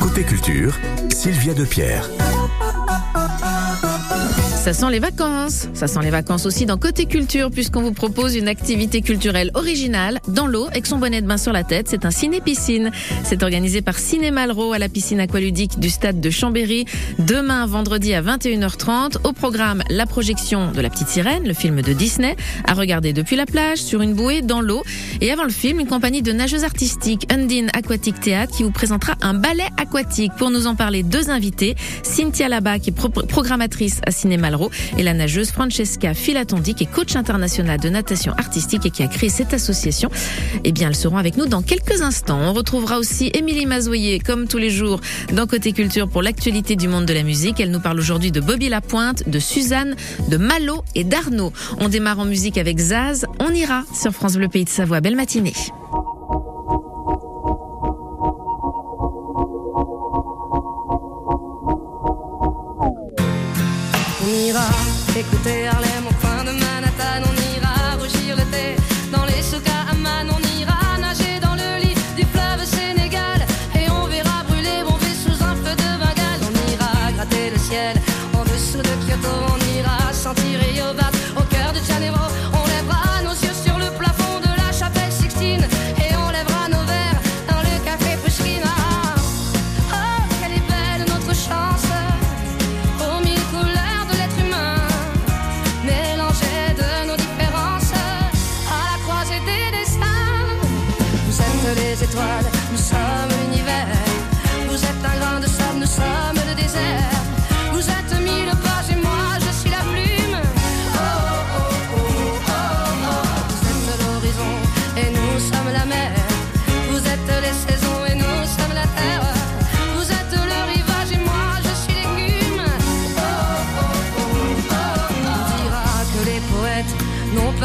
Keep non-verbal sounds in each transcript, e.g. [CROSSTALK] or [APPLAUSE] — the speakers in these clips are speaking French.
Côté culture, Sylvia Depierre. Ça sent les vacances. Ça sent les vacances aussi dans Côté Culture puisqu'on vous propose une activité culturelle originale dans l'eau avec son bonnet de bain sur la tête. C'est un ciné-piscine. C'est organisé par Ciné Malraux à la piscine aqualudique du stade de Chambéry. Demain, vendredi à 21h30. Au programme, la projection de La Petite Sirène, le film de Disney, à regarder depuis la plage, sur une bouée, dans l'eau. Et avant le film, une compagnie de nageuses artistiques, Undine Aquatic Théâtre, qui vous présentera un ballet aquatique. Pour nous en parler, deux invités. Cynthia Labat, qui est pro- programmatrice à Ciné Malraux, et la nageuse Francesca Filatondi, qui est coach international de natation artistique et qui a créé cette association. Eh bien, elles seront avec nous dans quelques instants. On retrouvera aussi Émilie Mazoyer, comme tous les jours, dans Côté Culture pour l'actualité du monde de la musique. Elle nous parle aujourd'hui de Bobby Lapointe, de Suzanne, de Malo et d'Arnaud. On démarre en musique avec Zaz. On ira sur France Bleu Pays de Savoie. Belle matinée.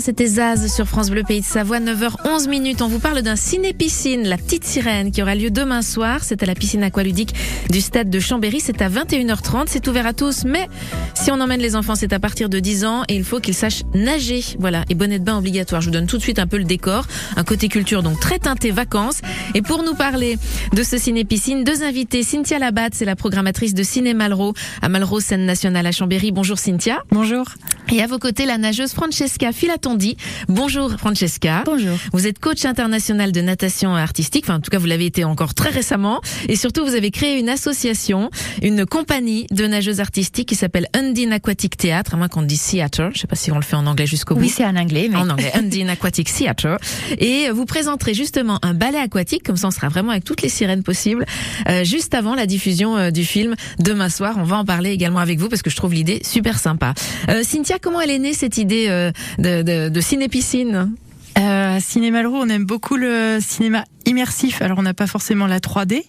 C'était Zaz sur France Bleu Pays de Savoie, 9h11 minutes. On vous parle d'un ciné-piscine, La Petite Sirène, qui aura lieu demain soir. C'est à la piscine aqualudique du stade de Chambéry. C'est à 21h30. C'est ouvert à tous, mais si on emmène les enfants, c'est à partir de 10 ans et il faut qu'ils sachent nager. Voilà. Et bonnet de bain obligatoire. Je vous donne tout de suite un peu le décor. Un côté culture, donc très teinté vacances. Et pour nous parler de ce ciné-piscine, deux invités. Cynthia Labatte, c'est la programmatrice de Ciné Malraux à Malraux, scène nationale à Chambéry. Bonjour Cynthia. Bonjour. Et à vos côtés, la nageuse Francesca Filatondi. Bonjour Francesca. Bonjour. Vous êtes coach international de natation artistique, enfin en tout cas vous l'avez été encore très récemment, et surtout vous avez créé une association, une compagnie de nageuses artistiques qui s'appelle Undine Aquatic Theatre, à moins qu'on dise theatre, je sais pas si on le fait en anglais jusqu'au bout. Oui, c'est en anglais, mais En anglais, Undine Aquatic Theatre. Et vous présenterez justement un ballet aquatique, comme ça on sera vraiment avec toutes les sirènes possibles, euh, juste avant la diffusion euh, du film demain soir. On va en parler également avec vous parce que je trouve l'idée super sympa. Euh, Cynthia, comment elle est née cette idée euh, de, de, de ciné-piscine euh, Cinéma Leroux, on aime beaucoup le cinéma immersif. Alors on n'a pas forcément la 3D,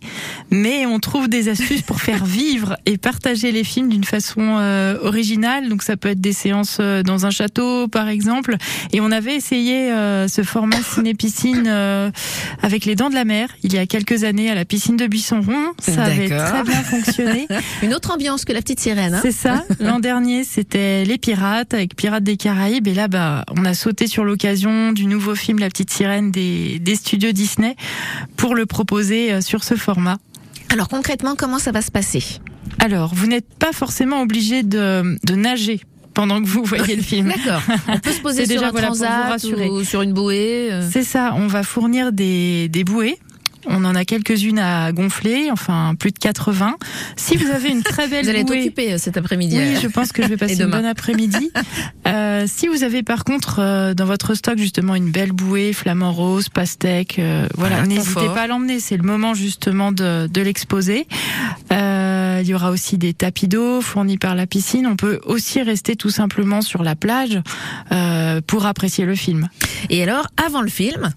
mais on trouve des astuces pour faire [LAUGHS] vivre et partager les films d'une façon euh, originale. Donc ça peut être des séances euh, dans un château, par exemple. Et on avait essayé euh, ce format [LAUGHS] ciné-piscine euh, avec les Dents de la Mer il y a quelques années à la piscine de Buisson-Rond. Ça avait très bien fonctionné. [LAUGHS] Une autre ambiance que la petite sirène. hein C'est ça. L'an dernier, c'était Les Pirates avec Pirates des Caraïbes. Et là, bah, on a sauté sur l'occasion du nouveau film La Petite Sirène des, des studios Disney pour le proposer euh, sur ce format. Alors concrètement, comment ça va se passer? Alors, vous n'êtes pas forcément obligé de, de nager pendant que vous voyez le film. D'accord. On peut se [LAUGHS] poser sur déjà, un transat ou sur une bouée. euh. C'est ça. On va fournir des, des bouées. On en a quelques-unes à gonfler, enfin plus de 80. Si vous avez une très belle Vous allez être bouée, occupé euh, cet après-midi. Oui, euh. je pense que je vais [LAUGHS] passer une bonne après-midi. [LAUGHS] Euh, si vous avez par contre euh, dans votre stock justement une belle bouée, flamant rose, pastèque, euh, voilà, n'hésitez pas à l'emmener. C'est le moment justement de, de l'exposer. Euh, il y aura aussi des tapis d'eau fournis par la piscine. On peut aussi rester tout simplement sur la plage euh, pour apprécier le film. Et alors, avant le film,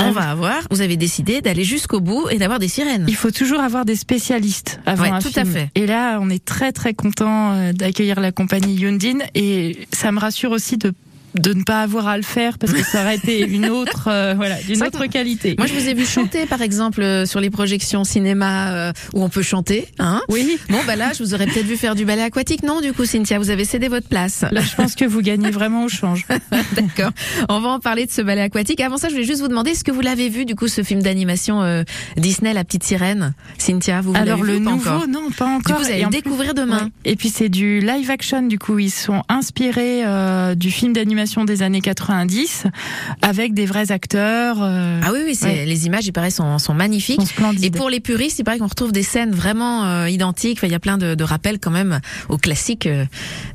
On va avoir. Vous avez décidé d'aller jusqu'au bout et d'avoir des sirènes. Il faut toujours avoir des spécialistes avant Ouais, un tout à fait. Et là, on est très très content euh, d'accueillir la compagnie Yundin et ça me rassure aussi de de ne pas avoir à le faire parce que ça aurait été [LAUGHS] une autre euh, voilà d'une autre qualité. Moi, je vous ai vu chanter, par exemple, euh, sur les projections cinéma euh, où on peut chanter. Hein oui. bon, bah là, je vous aurais peut-être vu faire du ballet aquatique. Non, du coup, Cynthia, vous avez cédé votre place. Là, je pense que vous gagnez vraiment au change. [LAUGHS] D'accord. On va en parler de ce ballet aquatique. Avant ça, je voulais juste vous demander, est-ce que vous l'avez vu, du coup, ce film d'animation Disney, La Petite Sirène? Cynthia, vous, vous Alors le vu ou pas nouveau, encore? non, pas Du encore. coup, vous allez le plus- découvrir demain. Ouais. Et puis c'est du live action. Du coup, ils sont inspirés du film d'animation des années 90 avec des vrais acteurs. Euh, Ah oui, oui, Ouais. les images, il paraît, sont, sont magnifiques. sont. Et pour les puristes, il paraît qu'on retrouve des scènes vraiment euh, identiques. Enfin, il y a plein de, de rappels quand même aux classiques euh,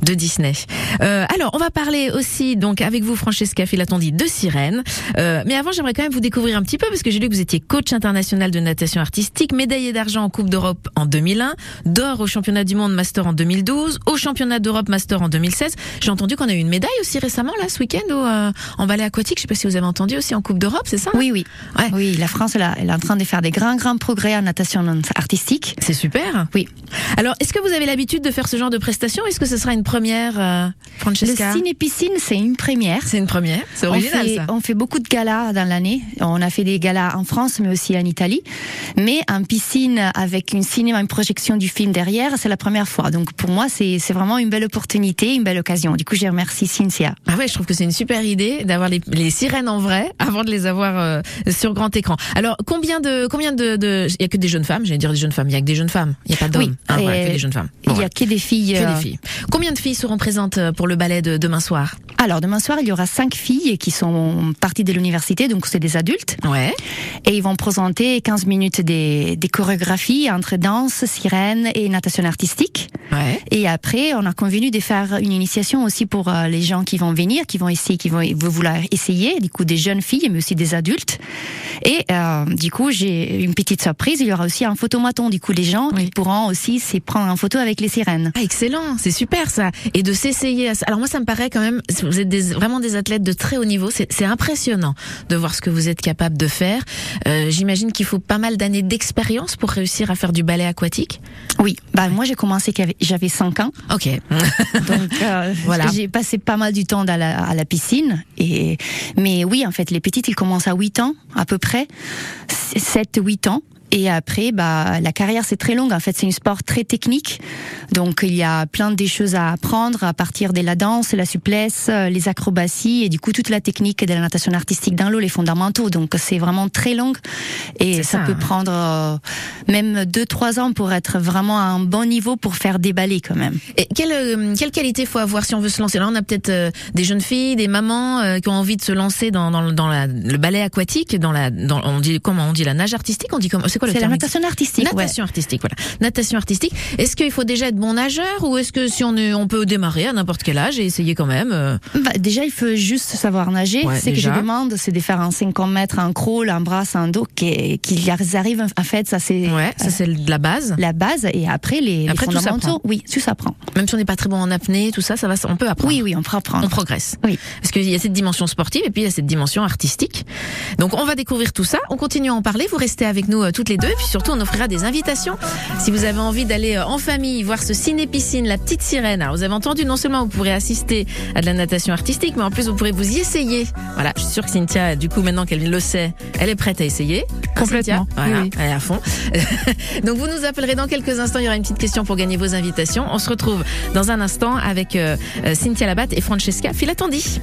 de Disney. Alors, on va parler aussi donc avec vous, Francesca Filatondi, de Sirène. Mais avant, j'aimerais quand même vous découvrir un petit peu parce que j'ai lu que vous étiez coach international de natation artistique, médaillé d'argent en Coupe d'Europe en 2001, d'or au championnat du monde master en 2012, au championnat d'Europe master en 2016. J'ai entendu qu'on a eu une médaille aussi récemment là ce week-end euh, en ballet aquatique? Je sais pas si vous avez entendu aussi en Coupe d'Europe, c'est ça? Oui, oui. Ouais. Oui, la France, elle, a- elle est en train de faire des grands, grands progrès en natation artistique. C'est super. Oui. Alors, est-ce que vous avez l'habitude de faire ce genre de prestations Est-ce que ce sera une première, euh, Francesca? Le ciné-piscine, c'est une première. C'est une première. C'est On original fait, ça. on fait beaucoup de galas dans l'année. On a fait des galas en France, mais aussi en Italie. Mais en piscine, avec une cinéma, une projection du film derrière, c'est la première fois. Donc pour moi, c'est c'est vraiment une belle opportunité, une belle occasion. Du coup, je remercie Cynthia. Ah ouais, je trouve que c'est une super idée d'avoir les, les sirènes en vrai avant de les avoir euh, sur grand écran. Alors, combien de combien de de il y a que des jeunes femmes, j'allais dire des jeunes femmes, il y a que des jeunes femmes, il y a pas d'hommes, Oui, hein, voilà, et que des jeunes femmes. Il y a ouais. que des filles. Que euh, des filles. Combien de filles seront présentes euh, pour le ballet de demain soir? Alors demain soir, il y aura cinq filles qui sont parties de l'université, donc c'est des adultes. Ouais. Et ils vont présenter 15 minutes des, des chorégraphies entre danse, sirène et natation artistique. Ouais. Et après, on a convenu de faire une initiation aussi pour les gens qui vont venir, qui vont essayer, qui vont vouloir essayer, du coup des jeunes filles, mais aussi des adultes. Et euh, du coup, j'ai une petite surprise. Il y aura aussi un photomaton. Du coup, les gens Oui. ils pourront aussi se prendre en photo avec les sirènes. Ah, excellent, c'est super ça. Et de s'essayer à. Alors moi, ça me paraît quand même, vous êtes des, vraiment des athlètes de très haut niveau. C'est impressionnant de voir ce que vous êtes capable de faire. Euh, J'imagine qu'il faut pas mal d'années d'expérience pour réussir à faire du ballet aquatique. Oui, bah moi j'ai commencé quand j'avais 5 ans. Ok. [LAUGHS] [LAUGHS] Donc euh, Voilà. j'ai passé pas mal du temps dans la, à la piscine. Et, mais oui, en fait, les petites, ils commencent à 8 ans, à peu près. 7-8 ans. Et après, bah, la carrière, c'est très longue. En fait, c'est un sport très technique. Donc, il y a plein de choses à apprendre à partir de la danse, la souplesse, euh, les acrobaties et du coup, toute la technique de la natation artistique dans l'eau, les fondamentaux. Donc, c'est vraiment très long. Et ça, ça, peut hein. prendre euh, même 2-3 ans pour être vraiment à un bon niveau pour faire des ballets quand même. Et quelle, euh, quelle qualité faut avoir si on veut se lancer? Là, on a peut-être euh, des jeunes filles, des mamans qui ont envie de se lancer dans, dans, dans la, le ballet aquatique, dans la, dans, on dit comment on dit la nage artistique, on dit comment c'est quoi le C'est la natation artistique. ouais. Natation artistique, voilà. Natation artistique. Est-ce qu'il faut déjà être bon nageur ou est-ce que si on est, on peut démarrer à n'importe quel âge et essayer quand même euh, Bah, déjà, il faut juste savoir nager. Ouais, Ce que je demande, c'est de faire un 50 mètres, un crawl, un brasse, un dos, qui- qu'ils y arrivent. En fait, ça c'est Ouais, ça c'est de la base. la base. Et après, les, les Après, tout fondamentaux, s'apprend. oui, tout s'apprend. Même si on n'est pas très bon en apnée, tout ça, ça va, on peut apprendre. Oui, oui, on peut apprendre. On progresse. Oui. Parce qu'il y a cette dimension sportive et puis il y a cette dimension artistique. Donc on va découvrir tout ça. On continue à en parler. Vous restez avec nous euh, toutes les deux. Et puis surtout, on offrira des invitations. Si vous avez envie d'aller euh, en famille voir ce ciné-piscine, la petite sirène. Alors vous avez entendu, non seulement vous pourrez assister à de la natation artistique, mais en plus vous pourrez vous y essayer. Voilà, je suis sûre que Cynthia, du coup, maintenant qu'elle le sait, elle est prête à essayer. Hein, Complètement. Cynthia Voilà, Oui, elle est à fond. [LAUGHS] Donc vous nous appellerez dans quelques instants. Il y aura une petite question pour gagner vos invitations. On se retrouve dans un instant avec euh, euh, Cynthia Labatte et Francesca Filatondi.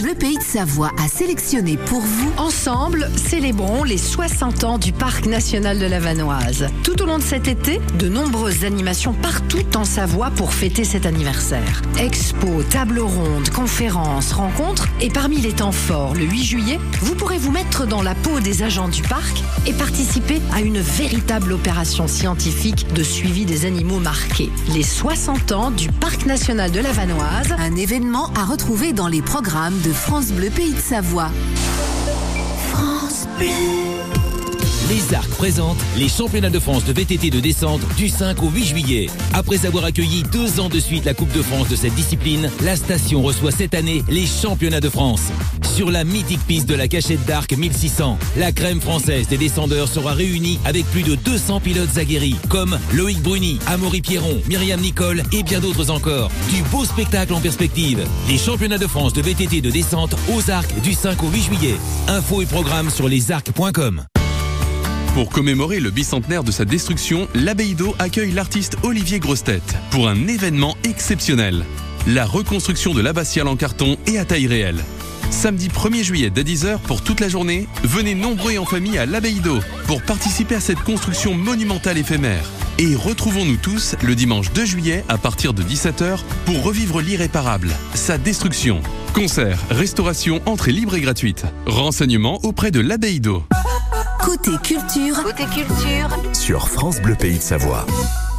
Bleu Pays de Savoie a sélectionné pour vous Ensemble, célébrons les 60 ans du Parc national de la Vanoise. Tout au long de cet été, de nombreuses animations partout en Savoie pour fêter cet anniversaire. Expos, tables rondes, conférences, rencontres et parmi les temps forts, le 8 juillet, vous pourrez vous mettre dans la peau des agents du parc et participer à une véritable opération scientifique de suivi des animaux marqués. Les 60 ans du Parc national de la Vanoise un événement à retrouver dans les programmes de France Bleu Pays de Savoie. France Bleu. Les Arcs présentent les championnats de France de VTT de descente du 5 au 8 juillet. Après avoir accueilli deux ans de suite la Coupe de France de cette discipline, la station reçoit cette année les championnats de France. Sur la mythique piste de la cachette d'Arc 1600, la crème française des descendeurs sera réunie avec plus de 200 pilotes aguerris, comme Loïc Bruni, Amaury Pierron, Myriam Nicole et bien d'autres encore. Du beau spectacle en perspective. Les championnats de France de VTT de descente aux Arcs du 5 au 8 juillet. Infos et programmes sur lesarcs.com. Pour commémorer le bicentenaire de sa destruction, l'abbaye d'eau accueille l'artiste Olivier Grostet pour un événement exceptionnel. La reconstruction de l'abbatiale en carton et à taille réelle. Samedi 1er juillet dès 10h pour toute la journée, venez nombreux et en famille à l'abbaye d'eau pour participer à cette construction monumentale éphémère. Et retrouvons-nous tous le dimanche 2 juillet à partir de 17h pour revivre l'irréparable, sa destruction. Concert, restauration, entrée libre et gratuite. Renseignements auprès de l'abbaye d'eau. Côté culture, côté culture, Sur France Bleu Pays de Savoie.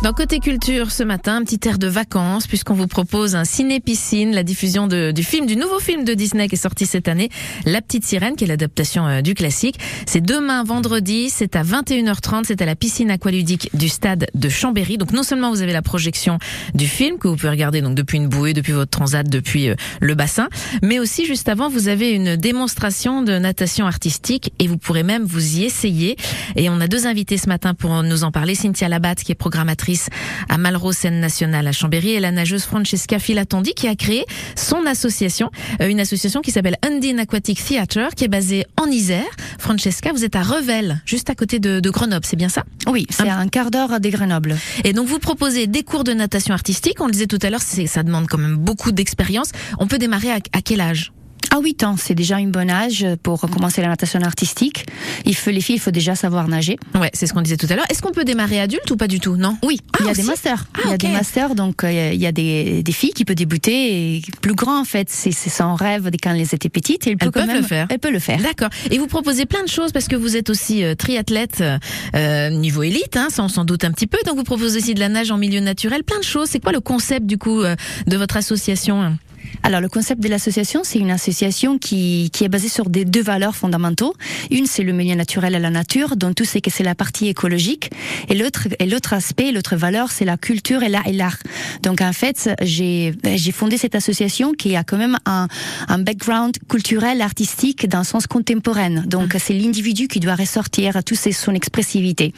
Dans Côté Culture, ce matin, un petit air de vacances, puisqu'on vous propose un ciné-piscine, la diffusion du film, du nouveau film de Disney qui est sorti cette année, La Petite Sirène, qui est l'adaptation euh, du classique. C'est demain, vendredi, c'est à 21h30, c'est à la piscine aqualudique du stade de Chambéry. Donc non seulement vous avez la projection du film, que vous pouvez regarder donc depuis une bouée, depuis votre transat, depuis euh, le bassin, mais aussi juste avant, vous avez une démonstration de natation artistique et vous pourrez même vous y essayer. Et on a deux invités ce matin pour nous en parler. Cynthia Labatte, qui est programmatrice à Malraux Scène Nationale à Chambéry, et la nageuse Francesca Filatondi, qui a créé son association, euh, une association qui s'appelle Undine Aquatic Theatre, qui est basée en Isère. Francesca, vous êtes à Revel, juste à côté de, de Grenoble, c'est bien ça? Oui, c'est à un quart d'heure des Grenoble. Et donc vous proposez des cours de natation artistique. On le disait tout à l'heure, ça demande quand même beaucoup d'expérience. On peut démarrer à, à quel âge? À 8 ans, c'est déjà un bon âge pour commencer la natation artistique. Il faut, les filles, il faut déjà savoir nager. Ouais, c'est ce qu'on disait tout à l'heure. Est-ce qu'on peut démarrer adulte ou pas du tout Non? Oui, Ah, il y a aussi des masters. Ah, il y a des masters, donc euh, il y a des, des filles qui peuvent débuter et plus grand en fait. C'est c'est son rêve de quand elles étaient petites. Et elles, Elles peuvent même, le faire. Elles peuvent le faire. D'accord. Et vous proposez plein de choses parce que vous êtes aussi euh, triathlète euh, niveau élite, hein, ça on s'en doute un petit peu. Donc vous proposez aussi de la nage en milieu naturel, plein de choses. C'est quoi le concept du coup euh, de votre association? Alors le concept de l'association, c'est une association qui, qui est basée sur des deux valeurs fondamentaux. Une, c'est le milieu naturel et la nature, dont tout c'est que c'est la partie écologique. Et l'autre, et l'autre aspect, l'autre valeur, c'est la culture et l'art et l'art. Donc en fait, j'ai, j'ai fondé cette association qui a quand même un, un background culturel, artistique le sens contemporain. Donc c'est l'individu qui doit ressortir tout c'est son expressivité.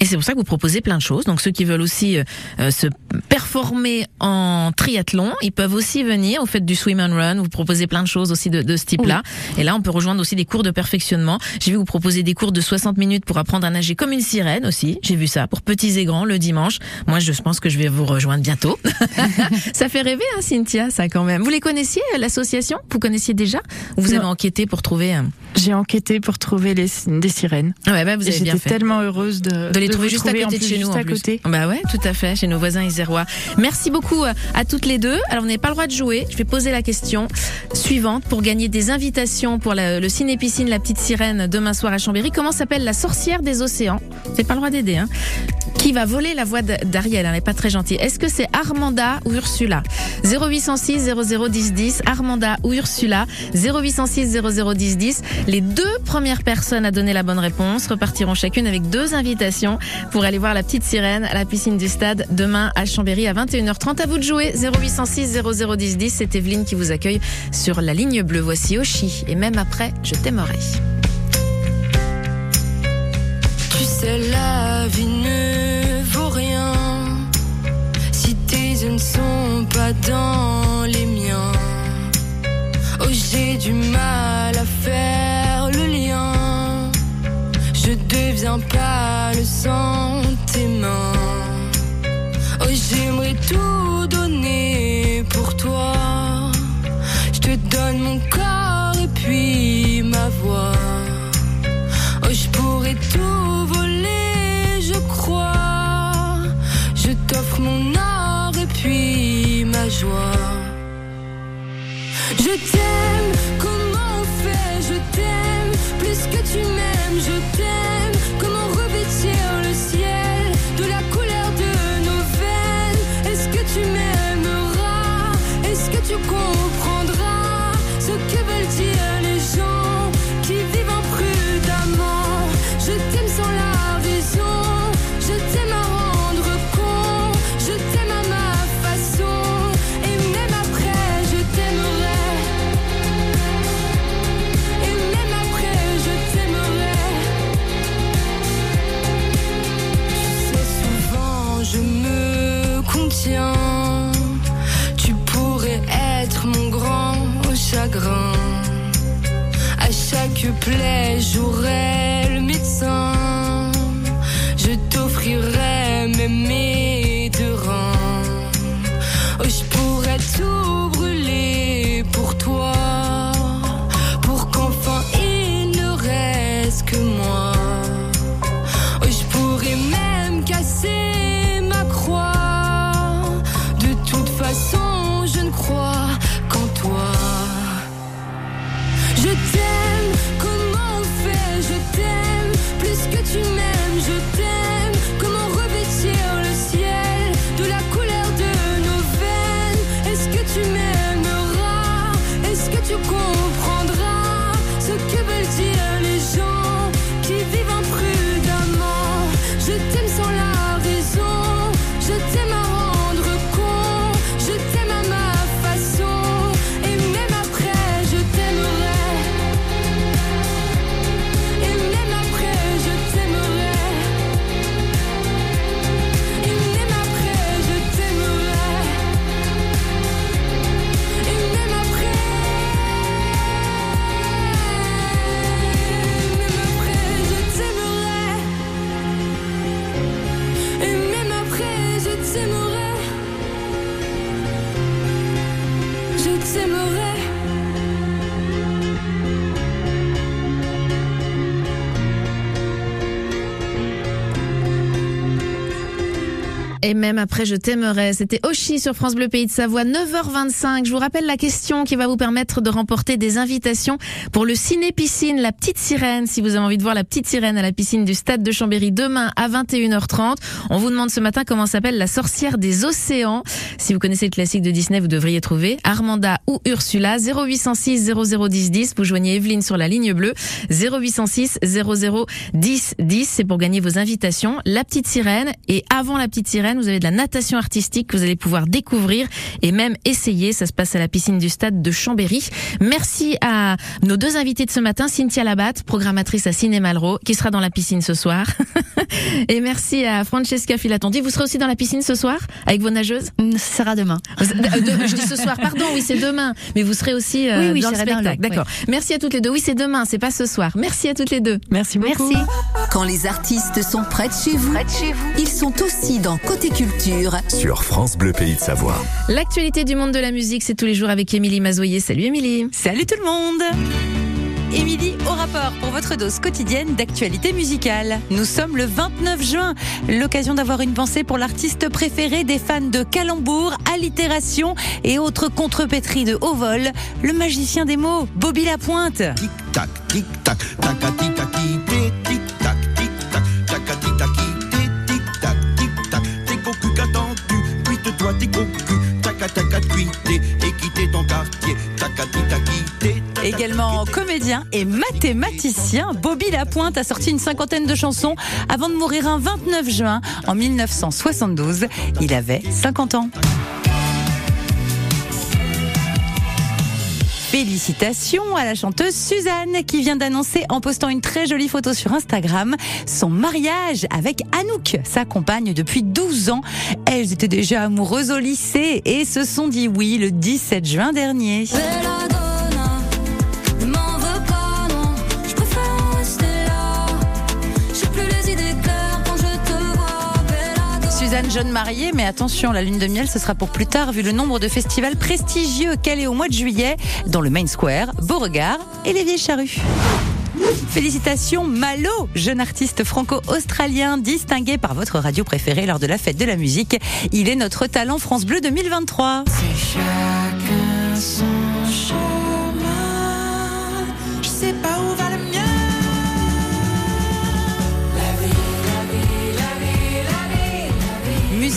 Et c'est pour ça que vous proposez plein de choses. Donc ceux qui veulent aussi euh, euh, se performer en triathlon, ils peuvent aussi venir. Vous faites du swim and run, vous proposez plein de choses aussi de, de ce type-là. Et là, on peut rejoindre aussi des cours de perfectionnement. J'ai vu vous proposer des cours de 60 minutes pour apprendre à nager comme une sirène aussi. J'ai vu ça pour petits et grands le dimanche. Moi, je pense que je vais vous rejoindre bientôt. [LAUGHS] ça fait rêver, hein, Cynthia, ça quand même. Vous les connaissiez, euh, l'association? Vous connaissiez déjà? Ou vous Non. avez enquêté pour trouver un... J'ai enquêté pour trouver les, des sirènes. Ouais, bah, vous avez bien J'étais fait. tellement heureuse de, De les trouver juste à côté de chez nous. juste en à plus. côté. Bah ouais, tout à fait, chez nos voisins isérois. Merci beaucoup euh, à toutes les deux. Alors, vous n'avez pas le droit de jouer. Je vais poser la question suivante pour gagner des invitations pour la- le ciné-piscine La Petite Sirène demain soir à Chambéry. Comment s'appelle la sorcière des océans? Vous n'avez pas le droit d'aider, hein qui va voler la voix d'Ariel, elle n'est pas très gentille. Est-ce que c'est Armanda ou Ursula? 0806 0010 10, Armanda ou Ursula? 0806 0010 10. Les deux premières personnes à donner la bonne réponse repartiront chacune avec deux invitations pour aller voir la petite sirène à la piscine du stade demain à Chambéry à 21h30. À vous de jouer 0806 0010 10. C'est Evelyne qui vous accueille sur la ligne bleue. Voici Oshi et même après, je t'aimerai. Tu sais, la vie ne vaut rien si tes yeux ne sont pas dans les miens. Oh, j'ai du mal à faire. Je deviens pas le sang tes mains. Oh, j'aimerais tout donner pour toi. Je te donne mon corps et puis ma voix. Oh, je pourrais tout voler, je crois. Je t'offre mon or et puis ma joie. Je t'aime, comment on fait? Je t'aime, plus que tu m'aimes, je t'aime. Même après, je t'aimerais. C'était Oshi sur France Bleu Pays de Savoie, 9h25. Je vous rappelle la question qui va vous permettre de remporter des invitations pour le ciné-piscine La Petite Sirène. Si vous avez envie de voir La Petite Sirène à la piscine du Stade de Chambéry demain à 21h30. On vous demande ce matin comment s'appelle la sorcière des océans. Si vous connaissez le classique de Disney, vous devriez trouver Armanda ou Ursula. 0806 0010 10. Vous joignez Evelyne sur la ligne bleue. 0806 0010 10. C'est pour gagner vos invitations. La Petite Sirène. Et avant La Petite Sirène, vous avez de la natation artistique que vous allez pouvoir découvrir et même essayer. Ça se passe à la piscine du stade de Chambéry. Merci à nos deux invités de ce matin, Cynthia Labatte, programmatrice à Cinéma Malraux, qui sera dans la piscine ce soir. [LAUGHS] et merci à Francesca Filatondi. Vous serez aussi dans la piscine ce soir avec vos nageuses? Ce sera demain. Euh, de- Je dis ce soir, pardon, oui, c'est demain. Mais vous serez aussi euh, Oui, oui, dans le spectacle. le- D'accord. Merci à toutes les deux. Oui, c'est demain, c'est pas ce soir. Merci à toutes les deux. Merci beaucoup. Merci. Quand les artistes sont près de chez vous, ils sont aussi dans Côté Culture. Sur France Bleu Pays de Savoie. L'actualité du monde de la musique, c'est tous les jours avec Émilie Mazoyer. Salut Émilie. Salut tout le monde Émilie au rapport pour votre dose quotidienne d'actualité musicale. Nous sommes le 29 juin, l'occasion d'avoir une pensée pour l'artiste préféré des fans de calembour, allitération et autres contrepétries de haut vol, le magicien des mots, Bobby Lapointe. Tic tac, tic tac, tic Également comédien et mathématicien, Bobby Lapointe a sorti une cinquantaine de chansons avant de mourir un 29 juin en 1972. Il avait 50 ans. Félicitations à la chanteuse Suzanne qui vient d'annoncer en postant une très jolie photo sur Instagram son mariage avec Anouk, sa compagne depuis 12 ans. Elles étaient déjà amoureuses au lycée et se sont dit oui le 17 juin dernier. Suzanne, jeune mariée, mais attention, la lune de miel, ce sera pour plus tard, vu le nombre de festivals prestigieux qu'elle est au mois de juillet, dans le Main Square, Beauregard et les Vieilles Charrues. Félicitations Malo, jeune artiste franco-australien distingué par votre radio préférée lors de la fête de la musique. Il est notre talent France Bleu 2023. Chacun son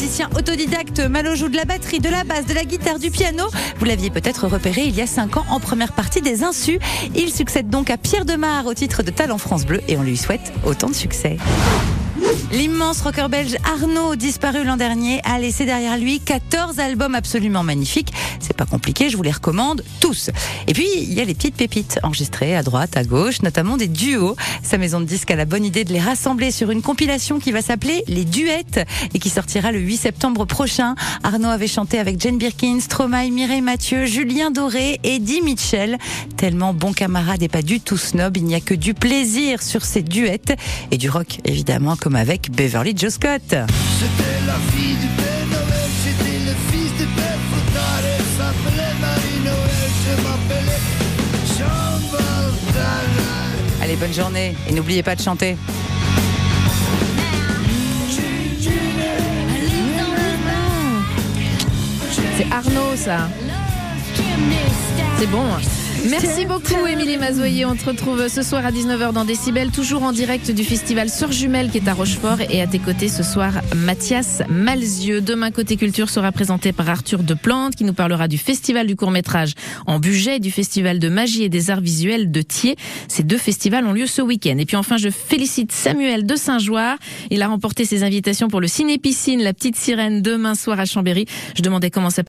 Musicien autodidacte, Malo joue de la batterie, de la basse, de la guitare, du piano. Vous l'aviez peut-être repéré il y a 5 ans en première partie des Insus. Il succède donc à Pierre Demar au titre de Talent France Bleu et on lui souhaite autant de succès. L'immense rocker belge Arnaud, disparu l'an dernier, a laissé derrière lui 14 albums absolument magnifiques. C'est pas compliqué, je vous les recommande tous. Et puis, il y a les petites pépites enregistrées à droite, à gauche, notamment des duos. Sa maison de disques a la bonne idée de les rassembler sur une compilation qui va s'appeler Les Duettes et qui sortira le 8 septembre prochain. Arnaud avait chanté avec Jane Birkin, Stromae, Mireille Mathieu, Julien Doré, Eddie Mitchell. Tellement bon camarade et pas du tout snob, il n'y a que du plaisir sur ces duettes et du rock évidemment comme avec Beverly Joe Scott. C'était la fille du Père Noël, c'était le fils de Père Fouettard, elle s'appelait Marie-Noël, je m'appelais Jean Valtana. Allez, bonne journée et n'oubliez pas de chanter. C'est Arnaud, ça. C'est bon. Merci beaucoup, Émilie Mazoyer. On te retrouve ce soir à 19h dans Décibel, toujours en direct du festival Sœurs Jumelles qui est à Rochefort. Et à tes côtés ce soir, Mathias Malzieux. Demain, Côté Culture sera présenté par Arthur Deplante qui nous parlera du festival du court-métrage en budget et du festival de magie et des arts visuels de Thiers. Ces deux festivals ont lieu ce week-end. Et puis enfin, je félicite Samuel de Saint-Joire. Il a remporté ses invitations pour le Ciné Piscine, la petite sirène, demain soir à Chambéry. Je demandais comment ça